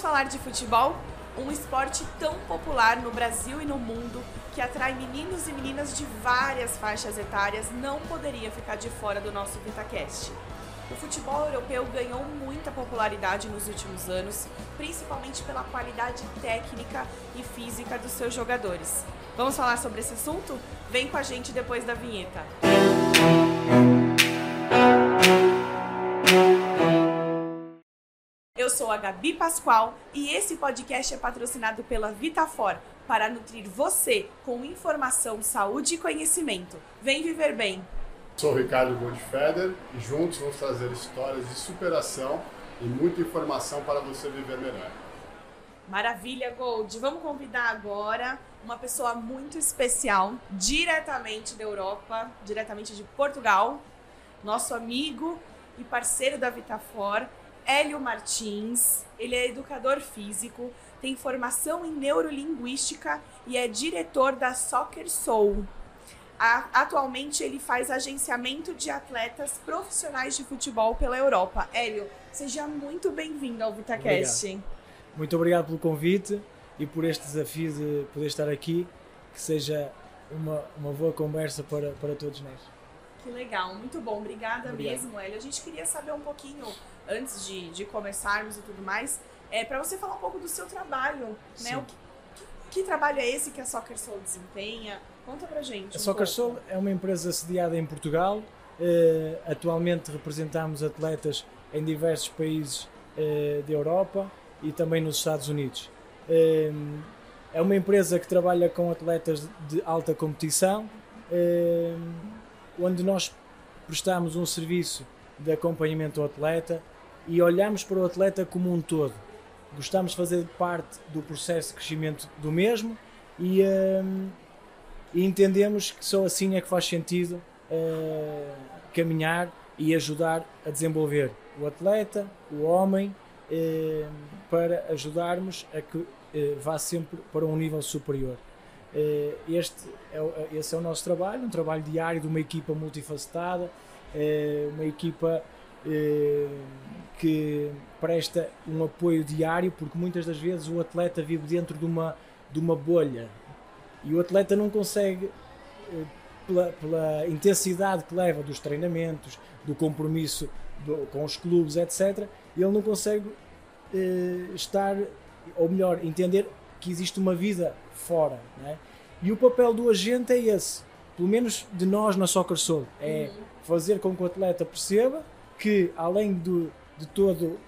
Vamos falar de futebol? Um esporte tão popular no Brasil e no mundo que atrai meninos e meninas de várias faixas etárias não poderia ficar de fora do nosso VitaCast. O futebol europeu ganhou muita popularidade nos últimos anos, principalmente pela qualidade técnica e física dos seus jogadores. Vamos falar sobre esse assunto? Vem com a gente depois da vinheta. Sou a Gabi Pascoal e esse podcast é patrocinado pela Vitafor para nutrir você com informação, saúde e conhecimento. Vem viver bem! Sou Ricardo Goldfeder e juntos vamos trazer histórias de superação e muita informação para você viver melhor. Maravilha, Gold! Vamos convidar agora uma pessoa muito especial, diretamente da Europa, diretamente de Portugal, nosso amigo e parceiro da Vitafor, Hélio Martins. Ele é educador físico, tem formação em neurolinguística e é diretor da Soccer Soul. Atualmente ele faz agenciamento de atletas profissionais de futebol pela Europa. Hélio, seja muito bem-vindo ao VitaCast. Obrigado. Muito obrigado pelo convite e por este desafio de poder estar aqui. Que seja uma, uma boa conversa para, para todos nós. Que legal, muito bom. Obrigada Obrigado. mesmo, Hélio. A gente queria saber um pouquinho, antes de, de começarmos e tudo mais, é, para você falar um pouco do seu trabalho. Né? O que, que, que trabalho é esse que a Soccer Soul desempenha? Conta pra gente. A um Soccer pouco. Soul é uma empresa sediada em Portugal. Uh, atualmente representamos atletas em diversos países uh, da Europa e também nos Estados Unidos. Uh, é uma empresa que trabalha com atletas de alta competição, onde nós prestamos um serviço de acompanhamento ao atleta e olhamos para o atleta como um todo. Gostamos de fazer parte do processo de crescimento do mesmo e e entendemos que só assim é que faz sentido uh, caminhar e ajudar a desenvolver o atleta, o homem, uh, para ajudarmos a que uh, vá sempre para um nível superior. Este é, esse é o nosso trabalho, um trabalho diário de uma equipa multifacetada, uma equipa que presta um apoio diário, porque muitas das vezes o atleta vive dentro de uma, de uma bolha, e o atleta não consegue, eh, pela, pela intensidade que leva dos treinamentos, do compromisso do, com os clubes, etc., ele não consegue eh, estar, ou melhor, entender que existe uma vida fora. Né? E o papel do agente é esse, pelo menos de nós na Soccer Soul, é uhum. fazer com que o atleta perceba que, além do, de todo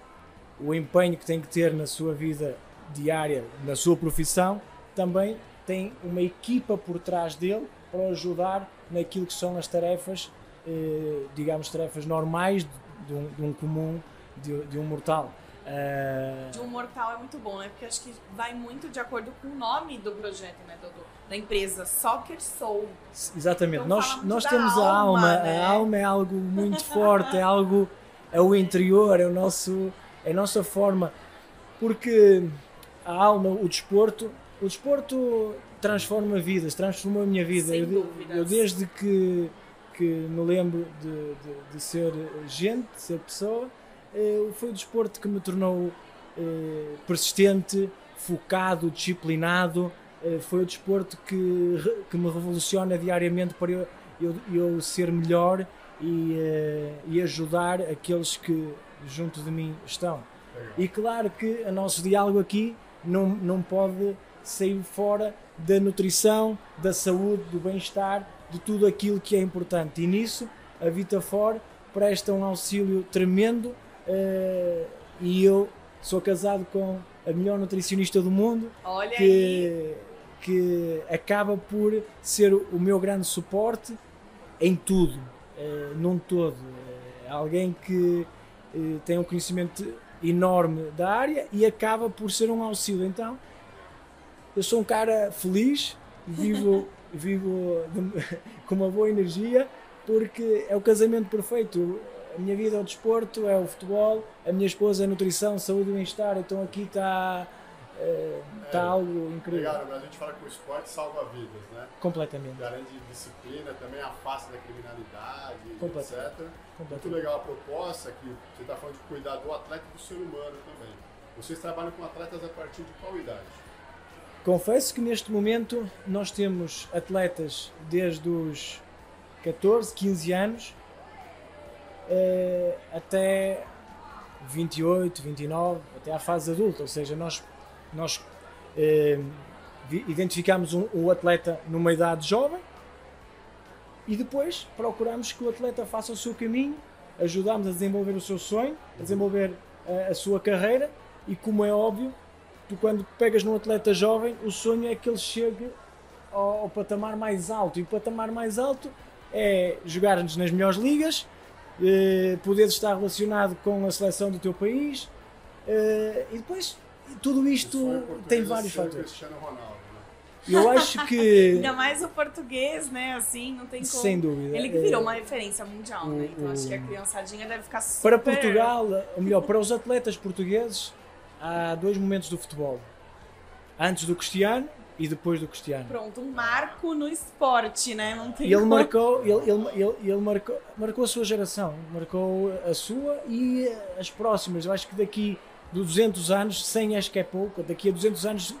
o empenho que tem que ter na sua vida diária, na sua profissão, também tem uma equipa por trás dele para ajudar naquilo que são as tarefas, eh, digamos, tarefas normais de um, de um comum, de, de, um mortal. Uh... De um mortal é muito bom, né? Porque acho que vai muito de acordo com o nome do projeto, né? Do, da empresa, Soccer Soul. Exatamente. Então, nós nós temos a alma, né? a alma é algo muito forte, é algo, é o interior, é o nosso, é a nossa forma, porque a alma, o desporto, o desporto transforma vidas, transformou a minha vida. Eu, eu, desde que, que me lembro de, de, de, ser gente, de ser pessoa, foi o desporto que me tornou eh, persistente, focado, disciplinado. Eh, foi o desporto que, que me revoluciona diariamente para eu, eu, eu ser melhor e, eh, e ajudar aqueles que junto de mim estão. E claro que o nosso diálogo aqui não, não pode sair fora da nutrição, da saúde, do bem-estar, de tudo aquilo que é importante. E nisso a Vitafor presta um auxílio tremendo uh, e eu sou casado com a melhor nutricionista do mundo Olha que, aí. que acaba por ser o meu grande suporte em tudo, uh, num todo. Uh, alguém que tem um conhecimento enorme da área e acaba por ser um auxílio. Então, eu sou um cara feliz, vivo, vivo de, com uma boa energia, porque é o casamento perfeito. A minha vida é o desporto, é o futebol, a minha esposa é a nutrição, saúde e bem-estar, então aqui está está é, algo incrível. Obrigado, a gente fala que o esporte salva vidas, né? Completamente. Garante disciplina, também afasta da criminalidade, Completamente. etc. Completamente. Muito legal a proposta que você está falando de cuidar do atleta e do ser humano também. Vocês trabalham com atletas a partir de qual idade? Confesso que neste momento nós temos atletas desde os 14, 15 anos uh, até 28, 29, até à fase adulta. Ou seja, nós, nós uh, identificamos um, um atleta numa idade jovem e depois procuramos que o atleta faça o seu caminho, ajudamos a desenvolver o seu sonho, a desenvolver a, a sua carreira e como é óbvio, tu quando pegas num atleta jovem, o sonho é que ele chegue ao, ao patamar mais alto e o patamar mais alto é jogar-nos nas melhores ligas, eh, poder estar relacionado com a seleção do teu país eh, e depois tudo isto tem vários fatores. Eu acho que. Ainda mais o português, né? Assim, não tem como. Sem dúvida. Ele virou uma referência mundial, né? Então acho que a criançadinha deve ficar super. Para Portugal, ou melhor, para os atletas portugueses, há dois momentos do futebol: antes do Cristiano e depois do Cristiano. Pronto, um marco no esporte, né? Não tem ele como. marcou, ele, ele, ele, ele, marcou, marcou a sua geração, marcou a sua e as próximas. Eu acho que daqui de 200 anos, 100 acho que é pouco, daqui a 200 anos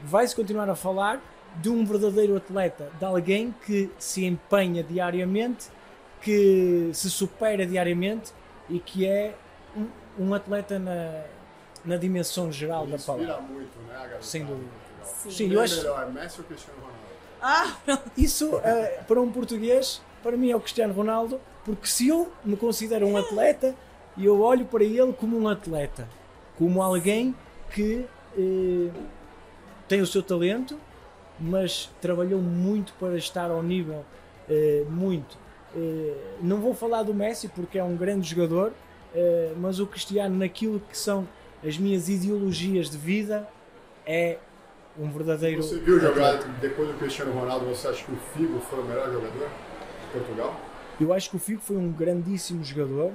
vai-se continuar a falar de um verdadeiro atleta, de alguém que se empenha diariamente, que se supera diariamente e que é um, um atleta na, na dimensão geral Ele da palavra. muito, né, Sem dúvida. Sim, Sim eu acho. Melhor, Messi ou Cristiano Ronaldo? Ah, isso uh, para um português, para mim é o Cristiano Ronaldo, porque se eu me considero um atleta, eu olho para ele como um atleta, como alguém que uh, tem o seu talento, mas trabalhou muito para estar ao nível uh, muito. Uh, não vou falar do Messi porque é um grande jogador, uh, mas o Cristiano naquilo que são as minhas ideologias de vida é um verdadeiro. Você viu jogar depois do Cristiano Ronaldo? Você acha que o Figo foi o melhor jogador de Portugal? Eu acho que o Figo foi um grandíssimo jogador,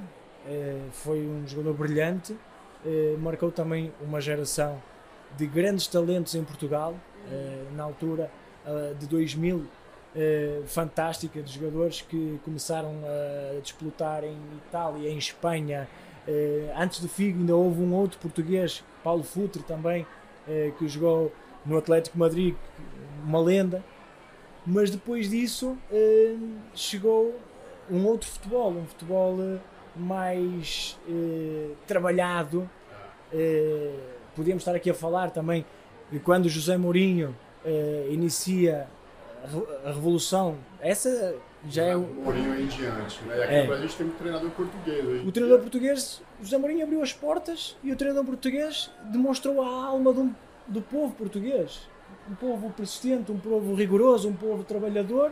foi um jogador brilhante, marcou também uma geração de grandes talentos em Portugal, uh, na altura de 2000, uh, eh, fantástica, de jogadores que começaram a disputar em Itália, em Espanha. antes do Figo ainda houve um outro português, Paulo Futre também, que jogou no Atlético Madrid, uma lenda. Mas depois disso chegou um outro futebol, um futebol mais trabalhado, podíamos estar aqui a falar também de quando José Mourinho eh, inicia a revolução. Essa já é o. Mourinho é em diante, né? Aqui é. no Brasil a gente tem um treinador português. O treinador português, José Mourinho abriu as portas e o treinador português demonstrou a alma do, do povo português. Um povo persistente, um povo rigoroso, um povo trabalhador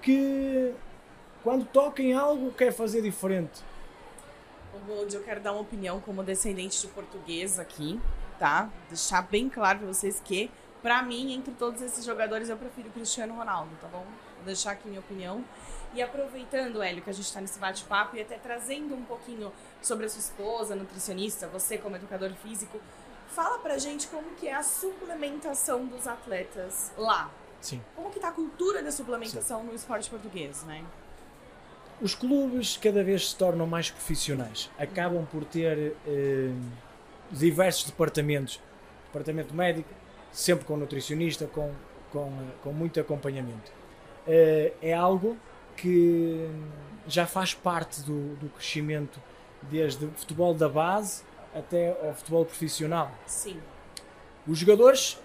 que quando toca em algo quer fazer diferente. Eu quero dar uma opinião como descendente de português aqui tá? Deixar bem claro para vocês que, para mim, entre todos esses jogadores, eu prefiro o Cristiano Ronaldo, tá bom? Vou deixar aqui minha opinião. E aproveitando, Hélio, que a gente está nesse bate-papo e até trazendo um pouquinho sobre a sua esposa, nutricionista, você como educador físico, fala pra gente como que é a suplementação dos atletas lá. Sim. Como que tá a cultura da suplementação Sim. no esporte português, né? Os clubes cada vez se tornam mais profissionais. Acabam por ter... Eh diversos departamentos, departamento médico, sempre com nutricionista, com, com, com muito acompanhamento. Eh, é algo que já faz parte do, do crescimento desde o futebol da base até ao futebol profissional. Sim. Os jogadores,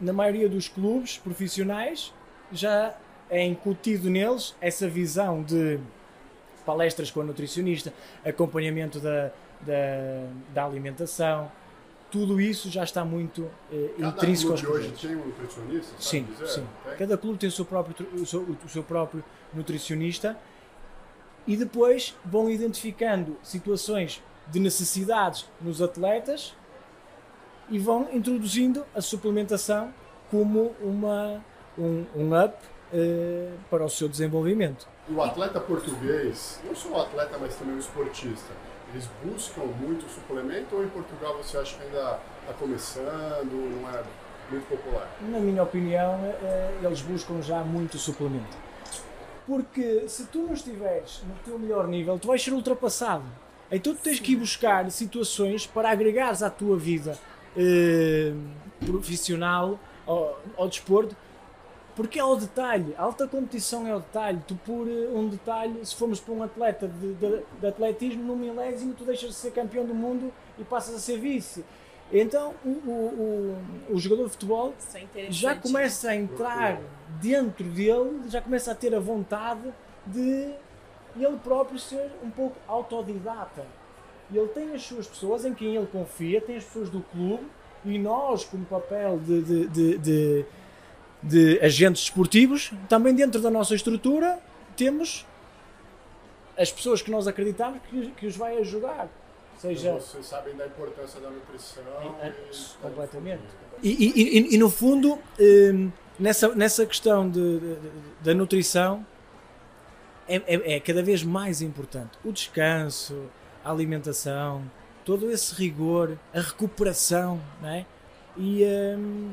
na maioria dos clubes profissionais, já é incutido neles essa visão de palestras com a nutricionista, acompanhamento da, da, da alimentação, tudo isso já está muito eh, intrínseco aos clubes. hoje tem um nutricionista? Sim, dizer? sim. Cada clube tem o seu, próprio, o seu, o seu próprio nutricionista e depois vão identificando situações de necessidades nos atletas e vão introduzindo a suplementação como uma, um, um up eh, para o seu desenvolvimento. O atleta português, não só o atleta, mas também o esportista, eles buscam muito suplemento ou em Portugal você acha que ainda está começando, não é muito popular? Na minha opinião, é, eles buscam já muito suplemento. Porque se tu não estiveres no teu melhor nível, tu vais ser ultrapassado. Então tu tens Sim. que ir buscar situações para agregares à tua vida eh, profissional ao, ao desporto porque é o detalhe, a alta competição é o detalhe. Tu, por eh, um detalhe, se formos para um atleta de, de, de atletismo, no milésimo, tu deixas de ser campeão do mundo e passas a ser vice. Então, o, o, o, o jogador de futebol é já começa a entrar dentro dele, já começa a ter a vontade de ele próprio ser um pouco autodidata. Ele tem as suas pessoas em quem ele confia, tem as pessoas do clube e nós, como papel de, de, de, de de agentes desportivos, também dentro da nossa estrutura temos as pessoas que nós acreditamos que, que os vai ajudar. Seja, então vocês sabem da importância da nutrição. É, e, completamente. E, e, e, e, no fundo, hum, nessa, nessa questão de, da nutrição, é, é, é, cada vez mais importante. O descanso, a alimentação, todo esse rigor, a recuperação, não é? E. Hum,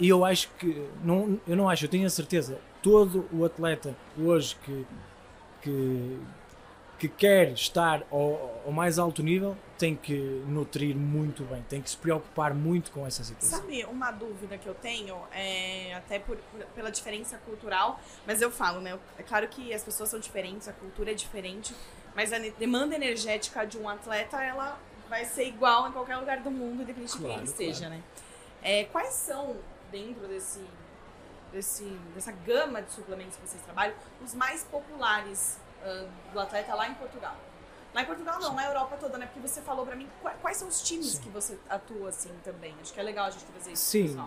eu acho que, não, eu não acho, eu tenho a certeza, todo o atleta hoje que, que, que quer estar ao, ao, mais alto nível tem que nutrir muito bem, tem que se preocupar muito com essa situação. Sabe, uma dúvida que eu tenho, é, até por, pela diferença cultural, mas eu falo, né? É claro que as pessoas são diferentes, a cultura é diferente, mas a demanda energética de um atleta, ela vai ser igual em qualquer lugar do mundo, independente claro, de quem ele claro. seja, né? É, quais são dentro desse, desse, dessa gama de suplementos que vocês trabalham, os mais populares uh, do atleta lá em Portugal? Lá em Portugal não, Sim. na Europa toda, né? Porque você falou para mim quais são os times Sim. que você atua assim também. Acho que é legal a gente trazer isso. Sim.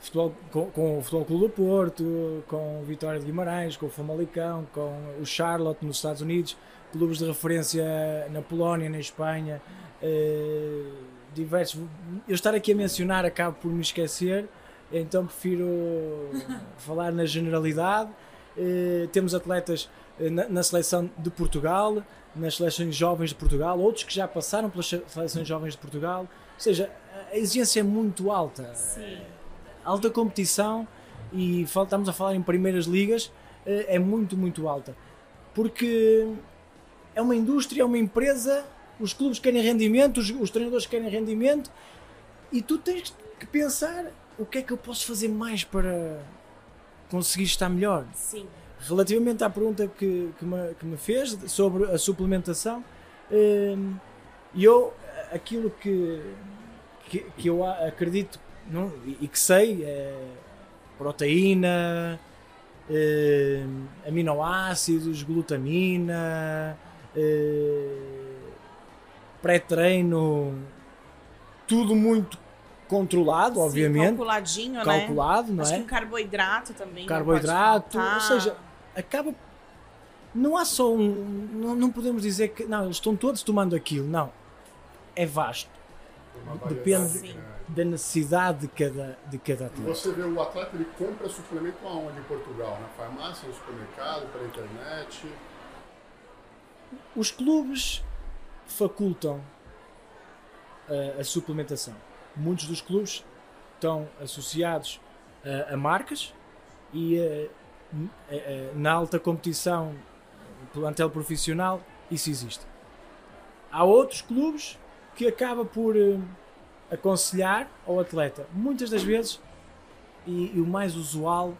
Futebol, com, com, o Futebol Clube do Porto, com o Vitória de Guimarães, com o Famalicão, com o Charlotte nos Estados Unidos, clubes de referência na Polónia, na Espanha, eh, diversos. Eu estar aqui a mencionar acabo por me esquecer, então prefiro falar na generalidade. Uh, temos atletas uh, na, na, seleção de Portugal, nas seleções jovens de Portugal, outros que já passaram pelas seleções jovens de Portugal. Ou seja, a exigência é muito alta. Sim. Alta competição e estamos a falar em primeiras ligas, é muito, muito alta. Porque é uma indústria, é uma empresa, os clubes querem rendimento, os, os treinadores querem rendimento e tu tens que pensar o que é que eu posso fazer mais para conseguir estar melhor? Sim. Relativamente à pergunta que, que, me, que me fez sobre a suplementação, hum, eu, aquilo que, que, que, eu acredito não, e que sei é proteína, hum, aminoácidos, glutamina, hum, pré-treino, tudo muito controlado, Sim, obviamente. Calculadinho, calculado, né? Calculado, não Acho é? que carboidrato também. Carboidrato, ou seja, acaba. Não há só um. Não, não podemos dizer que. Não, eles estão todos tomando aquilo. Não. É vasto. Depende Sim. da necessidade de cada, de cada atleta. Você vê o atleta, ele compra suplemento aonde em Portugal? Na farmácia, no supermercado, pela internet? Os clubes facultam a, a suplementação muitos dos clubes estão associados a, a marcas e a, a, na alta competição, plantel profissional, isso existe. Há outros clubes que acaba por aconselhar ao atleta, muitas das vezes, e, e, o mais usual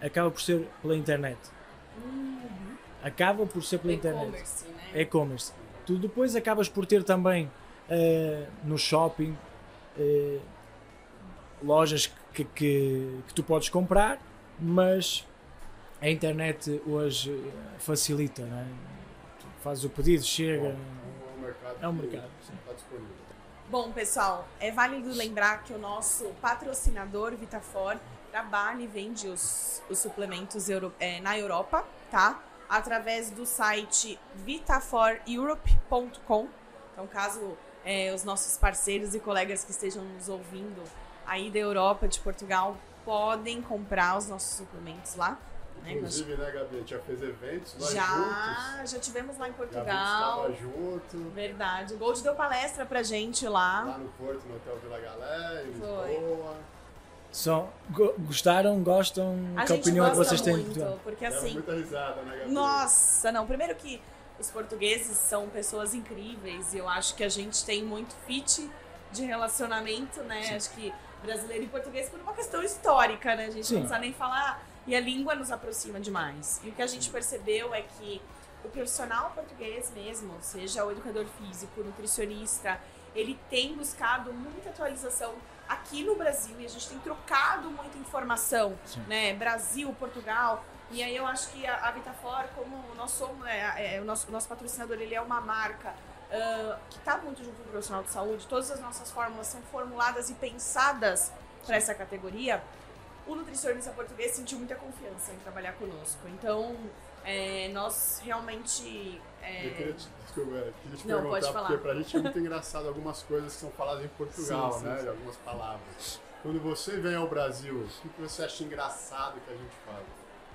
acaba por ser pela internet. Uhum. Acaba por ser pela internet. É e-commerce. Tu depois acabas por ter também uh, no shopping eh, lojas que, que, que, tu podes comprar, mas a internet hoje facilita, não é? fazes o pedido, chega. é um mercado. Está disponível. Bom, pessoal, é válido lembrar que o nosso patrocinador Vitafor trabalha e vende os, os suplementos euro, é, na Europa, tá? Através do site vitaforeurope.com. Então, caso é, os nossos parceiros e colegas que estejam nos ouvindo aí da Europa, de Portugal, podem comprar os nossos suplementos lá. Né? Inclusive, né, Gabi? A gente já fez eventos lá já, juntos. Já tivemos lá em Portugal. Gabi junto. Verdade. O Gold deu palestra pra gente lá. Lá no Porto, no Hotel Vila Galé, em Lisboa. Só gostaram, gostam? A que opinião que vocês têm? Muito, porque assim. muita risada, né, Gabi? Nossa, não. Primeiro que os portugueses são pessoas incríveis e eu acho que a gente tem muito fit de relacionamento, né? Sim. Acho que brasileiro e português por uma questão histórica, né? A gente Sim. não precisa nem falar e a língua nos aproxima demais. E o que a gente percebeu é que o profissional português mesmo, seja o educador físico, nutricionista, ele tem buscado muita atualização aqui no Brasil e a gente tem trocado muita informação, Sim. né? Brasil, Portugal. E aí eu acho que a, a Vitafor, como nós somos, é, é, o, nosso, nosso patrocinador, ele é uma marca uh, que está muito junto com o profissional de saúde, todas as nossas fórmulas são formuladas e pensadas para essa categoria, o nutricionista português sentiu muita confiança em trabalhar conosco. Então, é, nós realmente. É... Eu queria te, desculpa, eu queria te Não, perguntar, porque pra gente é muito engraçado algumas coisas que são faladas em Portugal, sim, né? Sim. Algumas palavras. Quando você vem ao Brasil, o que você acha engraçado que a gente fala?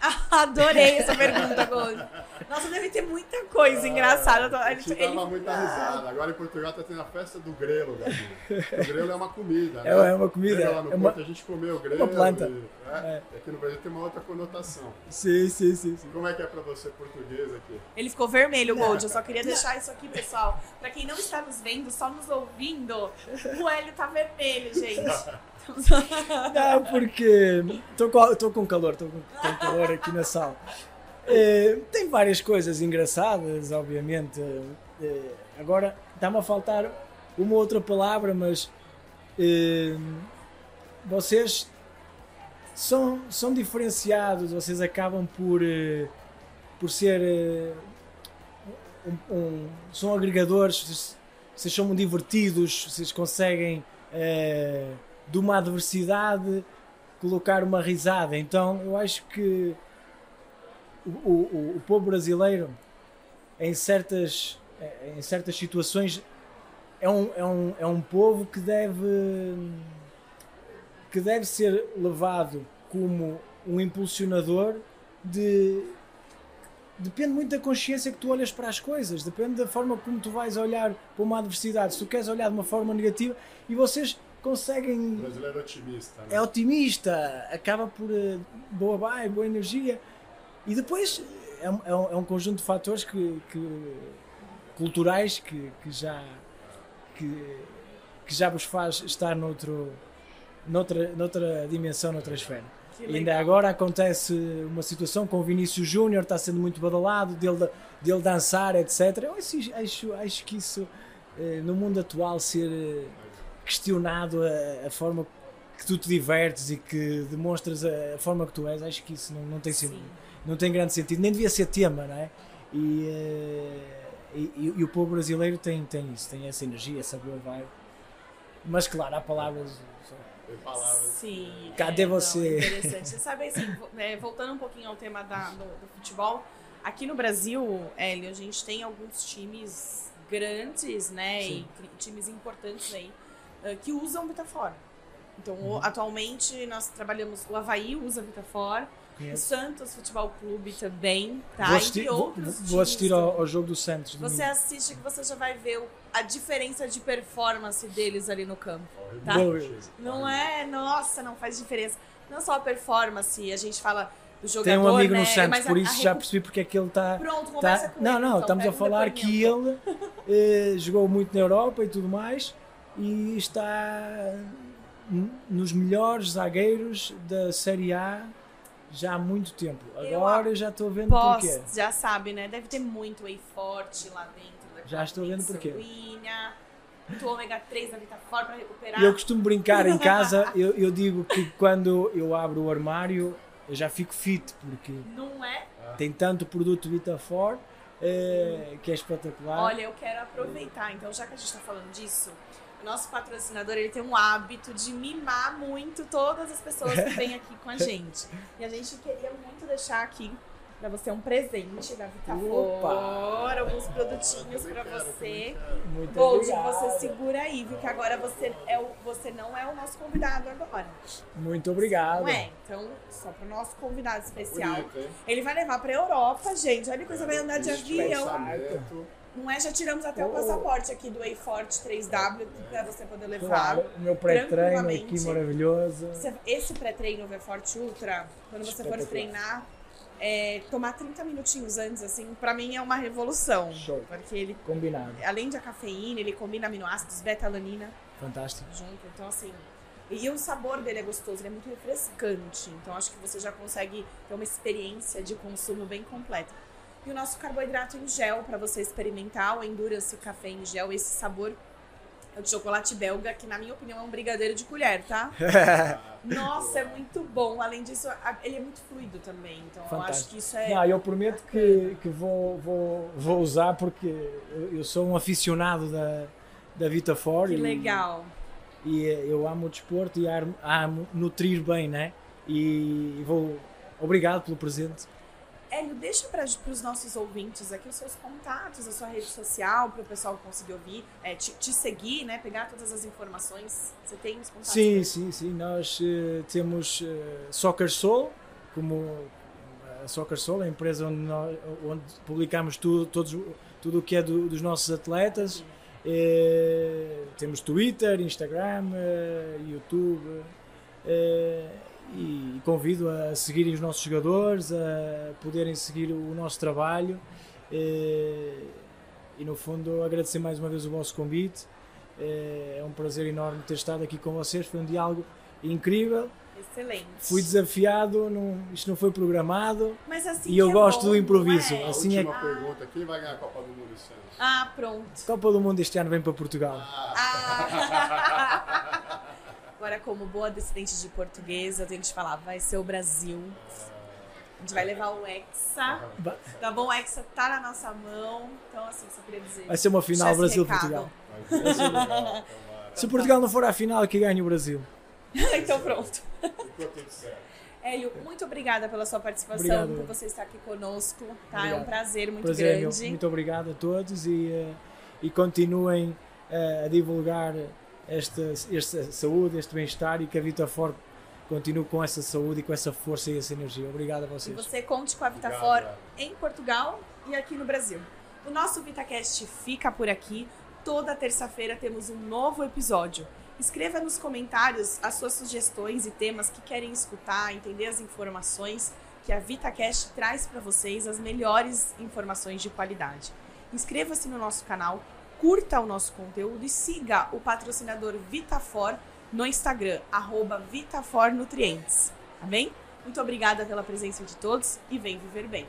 Adorei essa pergunta, Gold. Nossa, deve ter muita coisa engraçada. A gente ele... dava muita risada. Agora em Portugal tá tendo a festa do grelo, Gabi. O grelo é uma comida, né? É, é uma comida. Lá no é Porto, a gente comeu o grelo. Uma planta. E, é, é. Aqui no Brasil tem uma outra conotação. Sim, sim, sim, sim. Como é que é pra você português aqui? Ele ficou vermelho, Gold. Eu só queria deixar isso aqui, pessoal. Pra quem não está nos vendo, só nos ouvindo, o Hélio tá vermelho, gente. Não, porque estou com, com calor, estou com, com, calor aqui na sala. É, tem várias coisas engraçadas, obviamente. É, agora está-me a faltar uma outra palavra, mas é, vocês são, são diferenciados, vocês acabam por, por ser. Um, um, são agregadores, vocês, vocês são divertidos, vocês conseguem de uma adversidade colocar uma risada. Então eu acho que o, o, o povo brasileiro, em certas, em certas situações, é um, é, um, é um povo que deve, que deve ser levado como um impulsionador de. Depende muito da consciência que tu olhas para as coisas, depende da forma como tu vais olhar para uma adversidade. Se tu queres olhar de uma forma negativa, e vocês conseguem. O brasileiro é otimista. Né? É otimista, acaba por uh, boa vibe, boa energia. E depois é, um, é um é conjunto de fatores que, que culturais que, que, já, que, que já vos faz estar noutro, noutra, noutra dimensão, noutra esfera. Ainda agora acontece uma situação com o Vinícius Júnior, está sendo muito badalado, dele, dele dançar, etc. Eu acho, acho, acho que isso, eh, no mundo atual, ser eh, questionado a, a, forma que tu te divertes e que demonstras a, a forma que tu és, acho que isso não, não, tem, sentido, não tem grande sentido, nem devia ser tema, não é? E, uh, e, e, e, o povo brasileiro tem, tem isso, tem essa energia, essa boa vibe. Mas claro, há palavras. Palavras. Sim. Cadê é, você? Não, interessante. Você sabe assim, é, voltando um pouquinho ao tema da, do, do futebol, aqui no Brasil, Hélio, a gente tem alguns times grandes, né? Sim. E times importantes aí eh, que usam Vitafor. Então, uhum. atualmente, nós trabalhamos, o Havaí usa Vitafor, o Santos Futebol Clube também, tá? Vou assistir, vou, vou assistir ao, ao, jogo do Santos. Você assiste que você já vai ver a diferença de performance deles ali no campo, tá? Não é, nossa, não faz diferença. Não só a performance, a gente fala do jogador, Tem um amigo né? no Santos, por isso a, a já percebi porque é que ele está... Pronto, tá, com Não, ele, não, então, estamos a falar que ele eh, jogou muito na Europa e tudo mais e está nos melhores zagueiros da Série A já há muito tempo. Agora eu já estou vendo posso, porquê. Já sabe, né? Deve ter muito whey forte lá dentro. Já estou vendo porquê. Sanguínea, muito ômega 3 da Vitafort para recuperar. Eu costumo brincar em casa, eu, eu digo que quando eu abro o armário eu já fico fit, porque não é? tem tanto produto Vitafort é, que é espetacular. Olha, eu quero aproveitar, então já que a gente está falando disso, nosso patrocinador ele tem um hábito de mimar muito todas as pessoas que vêm aqui com a gente. E a gente queria muito deixar aqui para você um presente da Vitafora, alguns produtinhos para você. Muito Gold, você segura aí, viu? Que agora você, é o, você não é o nosso convidado agora. Muito obrigado. Não é? Então, só para o nosso convidado especial. Ele vai levar para Europa, gente. Olha que coisa, vai andar de avião. Não é? Já tiramos até oh. o passaporte aqui do A-Forte 3W para você poder levar. Claro, o meu pré-treino aqui maravilhoso. Esse pré-treino V-Forte Ultra, quando você for treinar, é, tomar 30 minutinhos antes, assim, pra mim é uma revolução. Show. Porque ele, Combinado. além da cafeína, ele combina aminoácidos, beta-alanina Fantástico. junto. Então, assim. E o sabor dele é gostoso, ele é muito refrescante. Então, acho que você já consegue ter uma experiência de consumo bem completa. E o nosso carboidrato em gel para você experimentar, o Endurance Café em gel, esse sabor é o de chocolate belga, que na minha opinião é um brigadeiro de colher, tá? Nossa, é muito bom. Além disso, ele é muito fluido também. Então, eu acho Fantástico. que isso é. Não, eu prometo que, que vou, vou, vou usar porque eu, eu sou um aficionado da, da Vitafor Que e, legal. e eh, eu amo o desporto e amo, amo nutrir bem, né? E vou. Obrigado pelo presente. Hélio, deixa para os nossos ouvintes aqui os seus contatos, a sua rede social, para o pessoal conseguir ouvir, é, te, te seguir, né? Pegar todas as informações. Você tem os contatos? Sim, sim, sim. Nós eh, temos eh, Soccer Soul, como a Soccer Soul, a empresa onde, nós, onde publicamos tudo, todos, tudo o que é do- dos nossos atletas. Eh, temos Twitter, Instagram, eh, YouTube. Eh, e convido a seguirem os nossos jogadores, a poderem seguir o nosso trabalho. eh, e no fundo agradecer mais uma vez o vosso convite. É um prazer enorme ter estado aqui com vocês. Foi um diálogo incrível. Excelente. Fui desafiado, não, isto não foi programado. Mas assim E eu é gosto bom, do improviso. é? A Assim é última pergunta, quem vai ganhar a Copa do Mundo esse ano? Ah, pronto. Copa do Mundo este ano vem para Portugal. Ah. Agora, como boa descendente de português, eu tenho que te falar, vai ser o Brasil. A gente vai levar o Hexa. Tá bom? O Hexa tá na nossa mão. Então, assim, só queria dizer. Vai ser uma final Brasil-Portugal. Se Portugal não for à final, que ganhe o Brasil. então, pronto. Hélio, muito obrigada pela sua participação, Obrigado. por você estar aqui conosco. Tá? É um prazer muito Prazer é meu. grande. Muito obrigado a todos e, eh, e continuem eh, a divulgar esta, esta saúde, este bem-estar e que a Vitafor continue com essa saúde e com essa força e essa energia. Obrigado a E vocês. você conte com a Vitafor em Portugal e aqui no Brasil. O nosso VitaCast fica por aqui. Toda terça-feira temos um novo episódio. Escreva nos comentários as suas sugestões e temas que querem escutar, entender as informações que a VitaCast traz para vocês, as melhores informações de qualidade. Inscreva-se no nosso canal, curta o nosso conteúdo e siga o patrocinador Vitafor no Instagram, arroba VitaforNutrientes. Amém? Muito obrigada pela presença de todos e vem viver bem.